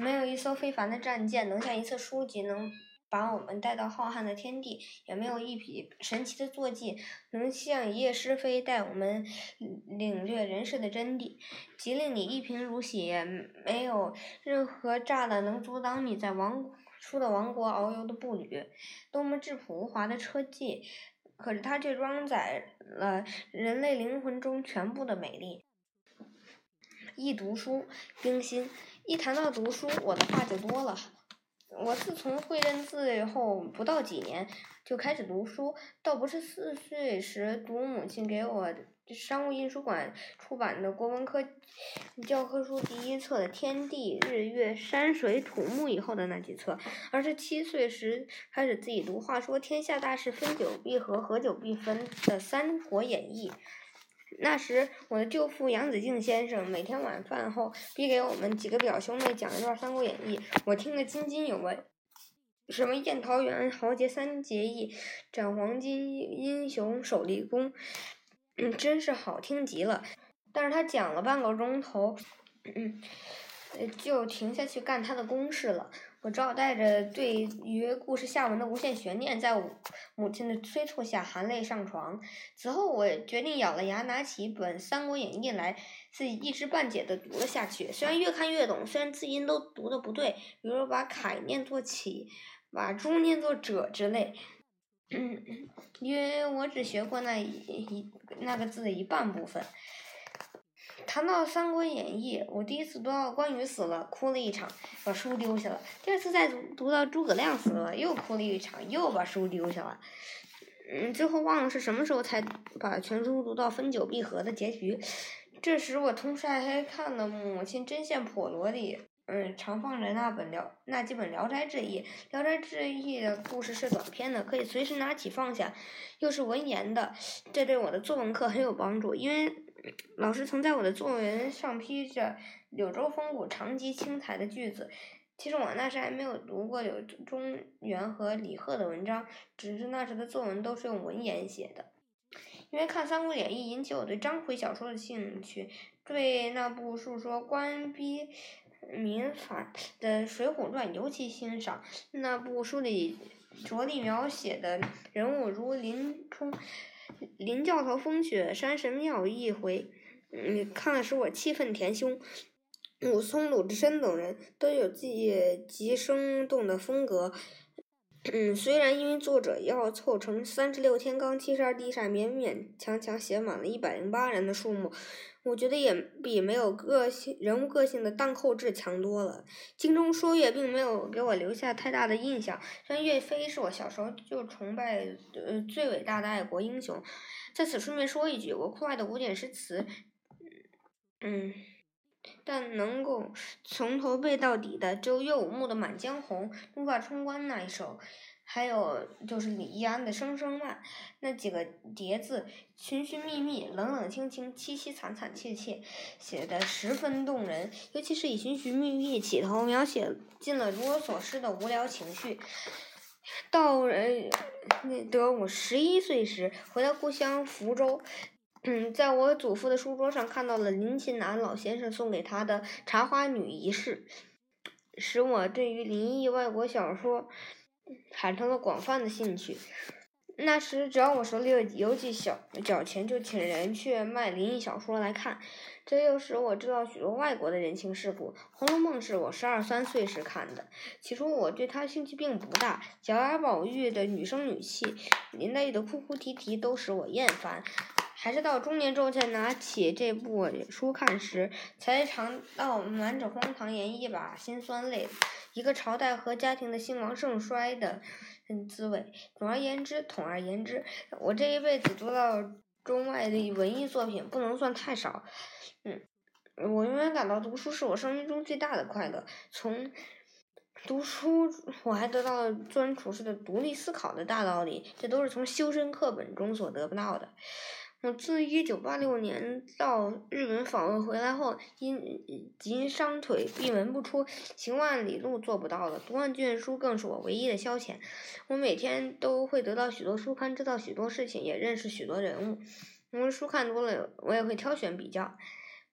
没有一艘非凡的战舰能像一册书籍能把我们带到浩瀚的天地，也没有一匹神奇的坐骑能像一夜诗飞带我们领略人世的真谛。即令你一贫如洗，也没有任何栅栏能阻挡你在王出的王国遨游的步履。多么质朴无华的车技，可是它却装载了人类灵魂中全部的美丽。一读书，冰心。一谈到读书，我的话就多了。我自从会认字后不到几年，就开始读书。倒不是四岁时读母亲给我商务印书馆出版的国文科教科书第一册的《天地日月山水土木》以后的那几册，而是七岁时开始自己读。话说天下大事，分久必合，合久必分的《三国演义》。那时，我的舅父杨子敬先生每天晚饭后必给我们几个表兄妹讲一段《三国演义》，我听得津津有味。什么宴桃园豪杰三结义，斩黄金英雄首立功，嗯，真是好听极了。但是他讲了半个钟头，嗯，就停下去干他的公事了。我只好带着对于故事下文的无限悬念，在母亲的催促下含泪上床。此后，我决定咬了牙拿起一本《三国演义》来，自己一知半解的读了下去。虽然越看越懂，虽然字音都读的不对，比如把“楷”念作“启”，把“朱”念作“者”之类，因为我只学过那一那个字的一半部分。谈到《三国演义》，我第一次读到关羽死了，哭了一场，把书丢下了。第二次再读读到诸葛亮死了，又哭了一场，又把书丢下了。嗯，最后忘了是什么时候才把全书读到分久必合的结局。这时我同时还看了母亲针线颇罗里，嗯，常放着那本聊那几本《聊斋志异》。《聊斋志异》的故事是短篇的，可以随时拿起放下，又是文言的，这对我的作文课很有帮助，因为。老师曾在我的作文上批着“柳州风骨长及青苔”的句子。其实我那时还没有读过柳宗元和李贺的文章，只是那时的作文都是用文言写的。因为看《三国演义》引起我对章回小说的兴趣，对那部述说官逼民反的《水浒传》尤其欣赏。那部书里着力描写的人物如林冲。林教头风雪山神庙一回，嗯，看了使我气愤填胸。武松、鲁智深等人都有自己极生动的风格。嗯，虽然因为作者要凑成三十六天罡七十二地煞，勉勉强强写满了一百零八人的数目。我觉得也比没有个性人物个性的荡寇志强多了。京中说岳并没有给我留下太大的印象，虽然岳飞是我小时候就崇拜呃最伟大的爱国英雄。在此顺便说一句，我酷爱的古典诗词，嗯，但能够从头背到底的只有岳武穆的《满江红》，怒发冲冠那一首。还有就是李易安的《声声慢》，那几个叠字，寻寻觅觅，冷冷清清，凄凄惨惨切切，写的十分动人。尤其是以寻寻觅觅起头，描写尽了如我所示的无聊情绪。到呃，那得我十一岁时，回到故乡福州，嗯，在我祖父的书桌上看到了林琴南老先生送给他的《茶花女一事》，使我对于林异外国小说。产生了广泛的兴趣。那时，只要我手里有邮寄小角钱，就请人去卖灵异小说来看。这又使我知道许多外国的人情世故。《红楼梦》是我十二三岁时看的，起初我对它兴趣并不大。小雅、宝玉的女声女气，林黛玉的哭哭啼啼，都使我厌烦。还是到中年之后，才拿起这部书看时，才尝到满纸荒唐言一把辛酸泪，一个朝代和家庭的兴亡盛衰的滋味。总而言之，统而言之，我这一辈子读到中外的文艺作品不能算太少。嗯，我永远感到读书是我生命中最大的快乐。从读书，我还得到了做人处事的独立思考的大道理，这都是从修身课本中所得不到的。我自一九八六年到日本访问回来后，因因伤腿闭门不出，行万里路做不到了。读万卷书更是我唯一的消遣。我每天都会得到许多书刊，知道许多事情，也认识许多人物。因为书看多了，我也会挑选比较。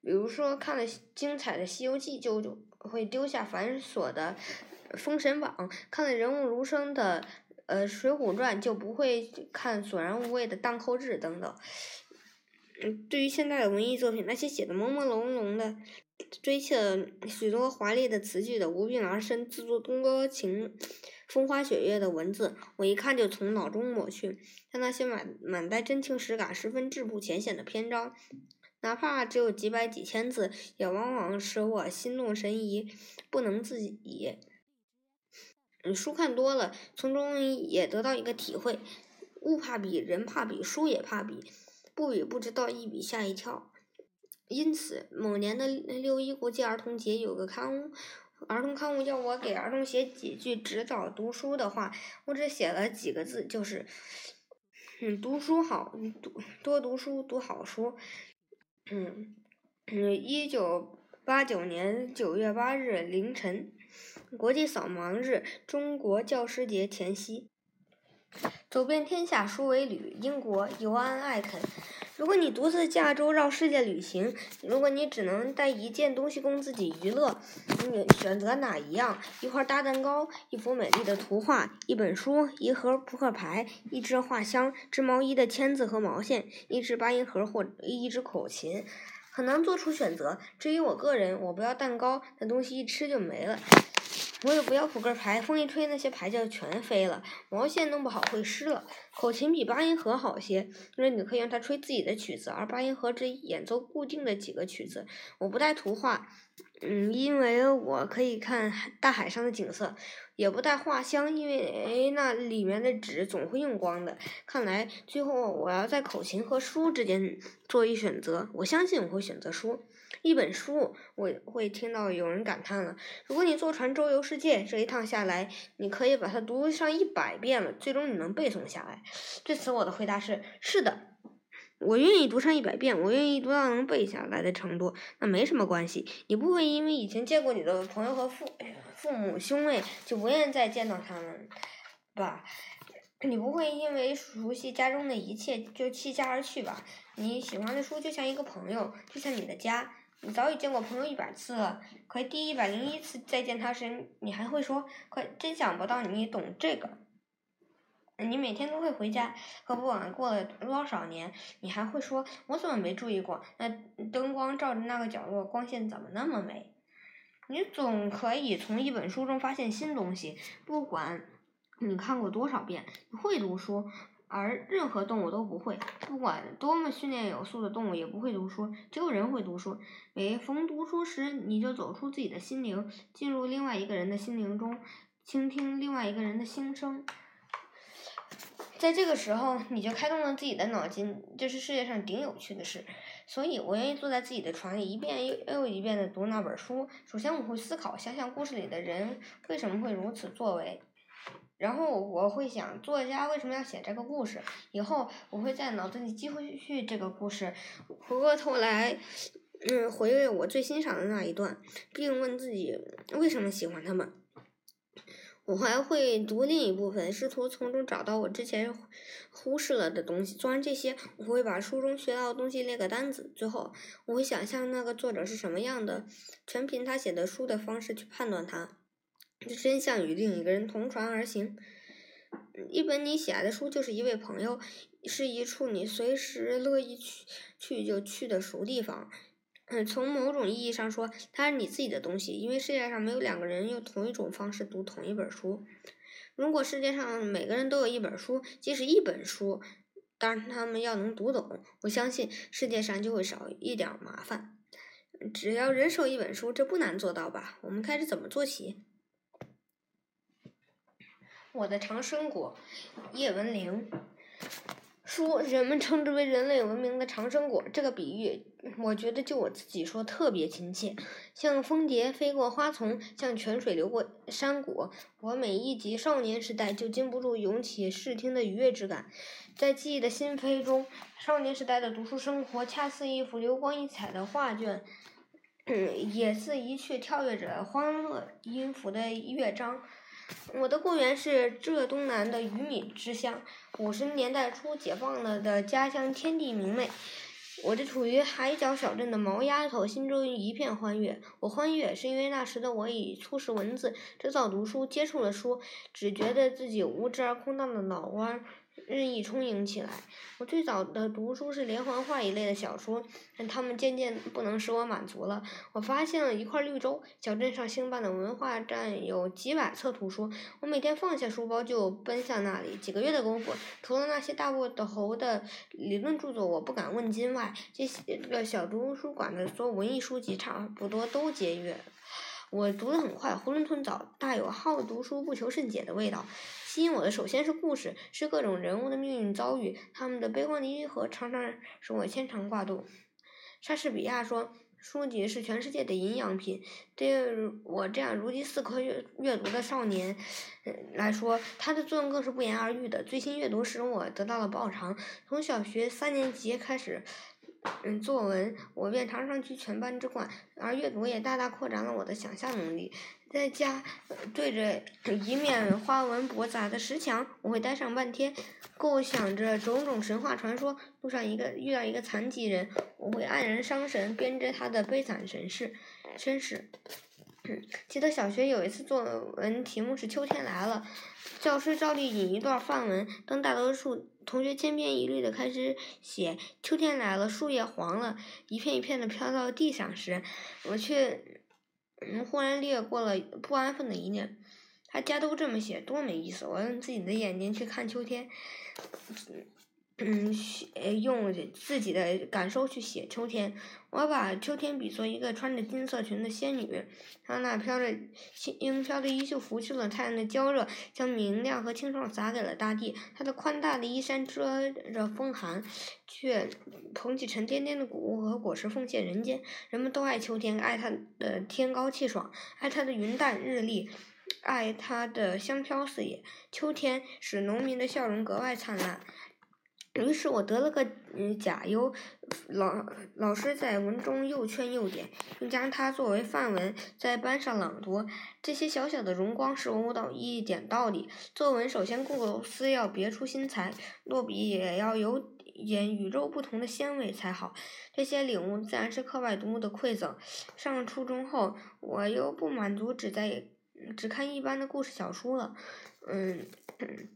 比如说看了精彩的《西游记》，就会丢下繁琐的《封神榜》，看了人物如生的呃《水浒传》，就不会看索然无味的《荡寇志》等等。嗯，对于现代的文艺作品，那些写的朦朦胧胧的，堆砌了许多华丽的词句的无病而生、自作多情、风花雪月的文字，我一看就从脑中抹去。但那些满满带真情实感、十分质朴浅显的篇章，哪怕只有几百几千字，也往往使我心动神怡，不能自已。书看多了，从中也得到一个体会：物怕比，人怕比，书也怕比。不比不知道，一比吓一跳。因此，某年的六一国际儿童节，有个刊物，儿童刊物要我给儿童写几句指导读书的话，我只写了几个字，就是，嗯，读书好，读多读书，读好书。嗯，嗯，一九八九年九月八日凌晨，国际扫盲日，中国教师节前夕。走遍天下书为旅，英国尤安·艾肯。如果你独自驾舟绕世界旅行，如果你只能带一件东西供自己娱乐，你选择哪一样？一块大蛋糕，一幅美丽的图画，一本书，一盒扑克牌，一支画箱，织毛衣的签子和毛线，一支八音盒或一支口琴，很难做出选择。至于我个人，我不要蛋糕，那东西一吃就没了。我也不要扑克牌，风一吹那些牌就全飞了。毛线弄不好会湿了。口琴比八音盒好些，因为你可以用它吹自己的曲子，而八音盒只演奏固定的几个曲子。我不带图画，嗯，因为我可以看大海上的景色。也不带画箱，因为那里面的纸总会用光的。看来最后我要在口琴和书之间做一选择。我相信我会选择书。一本书，我会听到有人感叹了：如果你坐船周游世界，这一趟下来，你可以把它读上一百遍了，最终你能背诵下来。对此，我的回答是：是的，我愿意读上一百遍，我愿意读到能背下来的程度。那没什么关系，你不会因为以前见过你的朋友和父父母兄妹就不愿意再见到他们吧？你不会因为熟悉家中的一切就弃家而去吧？你喜欢的书就像一个朋友，就像你的家。你早已见过朋友一百次了，可第一百零一次再见他时，你还会说：“快真想不到你懂这个。”你每天都会回家，可不管过了多少年，你还会说：“我怎么没注意过？那灯光照着那个角落，光线怎么那么美？”你总可以从一本书中发现新东西，不管你看过多少遍。会读书。而任何动物都不会，不管多么训练有素的动物也不会读书，只有人会读书。每逢读书时，你就走出自己的心灵，进入另外一个人的心灵中，倾听另外一个人的心声。在这个时候，你就开动了自己的脑筋，这是世界上顶有趣的事。所以我愿意坐在自己的船里，一遍又又一遍的读那本书。首先，我会思考，想想故事里的人为什么会如此作为。然后我会想，作家为什么要写这个故事？以后我会在脑子里记回去这个故事，回过头来，嗯，回味我最欣赏的那一段，并问自己为什么喜欢他们。我还会读另一部分，试图从中找到我之前忽视了的东西。做完这些，我会把书中学到的东西列个单子。最后，我会想象那个作者是什么样的，全凭他写的书的方式去判断他。真相与另一个人同船而行。一本你喜爱的书就是一位朋友，是一处你随时乐意去去就去的熟地方。嗯，从某种意义上说，它是你自己的东西，因为世界上没有两个人用同一种方式读同一本书。如果世界上每个人都有一本书，即使一本书，当然他们要能读懂，我相信世界上就会少一点麻烦。只要人手一本书，这不难做到吧？我们开始怎么做起？我的长生果，叶文玲说：“人们称之为人类文明的长生果。”这个比喻，我觉得就我自己说特别亲切。像蜂蝶飞过花丛，像泉水流过山谷，我每一集少年时代就禁不住涌起视听的愉悦之感。在记忆的心扉中，少年时代的读书生活，恰似一幅流光溢彩的画卷，也似一曲跳跃着欢乐音符的乐章。我的故园是浙东南的鱼米之乡，五十年代初解放了的家乡，天地明媚。我这处于海角小镇的毛丫头心中一片欢悦。我欢悦，是因为那时的我已初识文字，知道读书，接触了书，只觉得自己无知而空荡的脑瓜。日益充盈起来。我最早的读书是连环画一类的小说，但它们渐渐不能使我满足了。我发现了一块绿洲，小镇上兴办的文化站有几百册图书。我每天放下书包就奔向那里。几个月的功夫，除了那些大部头的理论著作我不敢问津外，这些个小图书馆的所有文艺书籍差不多都节约。我读得很快，囫囵吞枣，大有好读书不求甚解的味道。吸引我的首先是故事，是各种人物的命运遭遇，他们的悲欢离合常常使我牵肠挂肚。莎士比亚说：“书籍是全世界的营养品。”对我这样如饥似渴阅阅读的少年来说，它的作用更是不言而喻的。最新阅读使我得到了报偿。从小学三年级开始。嗯，作文我便常常居全班之冠，而阅读也大大扩展了我的想象能力。在家对着一面花纹驳杂的石墙，我会呆上半天，构想着种种神话传说。路上一个遇到一个残疾人，我会黯然伤神，编织他的悲惨身世。身世。记得小学有一次作文题目是“秋天来了”，教师照例引一段范文，当大多数同学千篇一律的开始写“秋天来了，树叶黄了，一片一片的飘到地上”时，我却嗯忽然掠过了不安分的一念。大家都这么写，多没意思！我用自己的眼睛去看秋天。写用自己的感受去写秋天。我把秋天比作一个穿着金色裙的仙女，她那飘着轻飘的衣袖拂去了太阳的娇热，将明亮和清爽洒给了大地。她的宽大的衣衫遮着风寒，却捧起沉甸甸的谷物和果实奉献人间。人们都爱秋天，爱它的天高气爽，爱它的云淡日丽，爱它的香飘四野。秋天使农民的笑容格外灿烂。于是我得了个嗯假优，老老师在文中又劝又点，并将它作为范文在班上朗读。这些小小的荣光使我悟到一点道理：作文首先构思要别出心裁，落笔也要有点与众不同的鲜味才好。这些领悟自然是课外读物的馈赠。上初中后，我又不满足只在只看一般的故事小说了，嗯。嗯，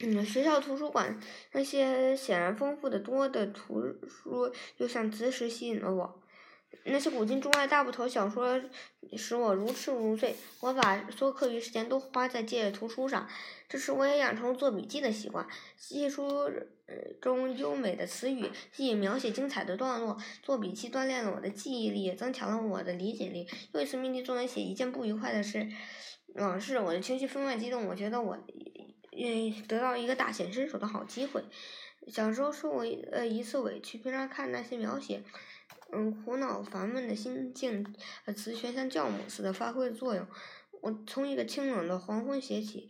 嗯学校图书馆那些显然丰富的多的图书，就像磁石吸引了我。那些古今中外大部头小说使我如痴如醉。我把所有课余时间都花在借图书上，这时我也养成了做笔记的习惯。记书中优美的词语，记描写精彩的段落。做笔记锻炼了我的记忆力，也增强了我的理解力。又一次命题作文写一件不愉快的事，往事，我的情绪分外激动。我觉得我。嗯，得到一个大显身手的好机会。小时候受过呃一次委屈，平常看那些描写，嗯，苦恼烦闷的心境，呃，词全像酵母似的发挥了作用。我从一个清冷的黄昏写起，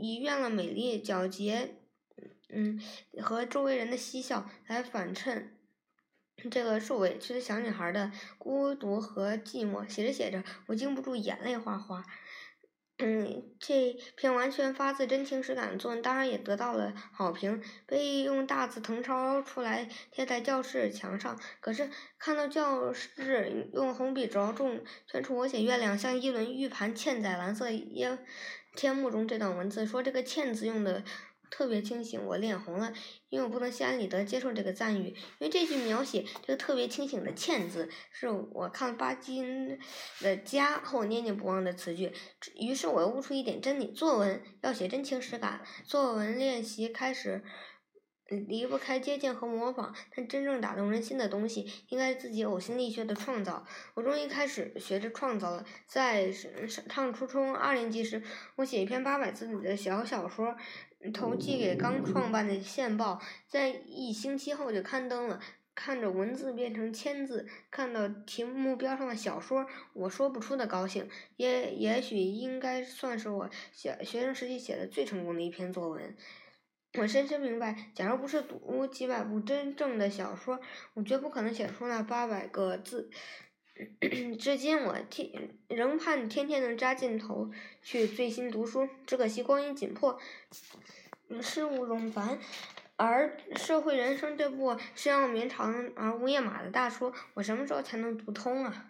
以愿了美丽皎洁，嗯，和周围人的嬉笑来反衬这个受委屈的小女孩的孤独和寂寞。写着写着，我禁不住眼泪哗哗。嗯，这篇完全发自真情实感的作文，当然也得到了好评，被用大字誊抄出来贴在教室墙上。可是看到教室用红笔着重圈出“我写月亮像一轮玉盘嵌在蓝色烟天幕中”这段文字，说这个“嵌”字用的。特别清醒，我脸红了，因为我不能心安理得接受这个赞誉，因为这句描写这个特别清醒的“欠”字，是我看巴金的《家》后念念不忘的词句。于是我悟出一点真理：作文要写真情实感。作文练习开始离不开接近和模仿，但真正打动人心的东西，应该自己呕心沥血的创造。我终于开始学着创造了。在上初中二年级时，我写一篇八百字的小小说。投寄给刚创办的线报，在一星期后就刊登了。看着文字变成签字，看到题目标上的小说，我说不出的高兴。也也许应该算是我小学生时期写的最成功的一篇作文。我深深明白，假如不是读几百部真正的小说，我绝不可能写出那八百个字。至今我天仍盼天天能扎进头去醉心读书，只可惜光阴紧迫，事物冗繁，而社会人生这部深奥绵长而无夜马的大书，我什么时候才能读通啊？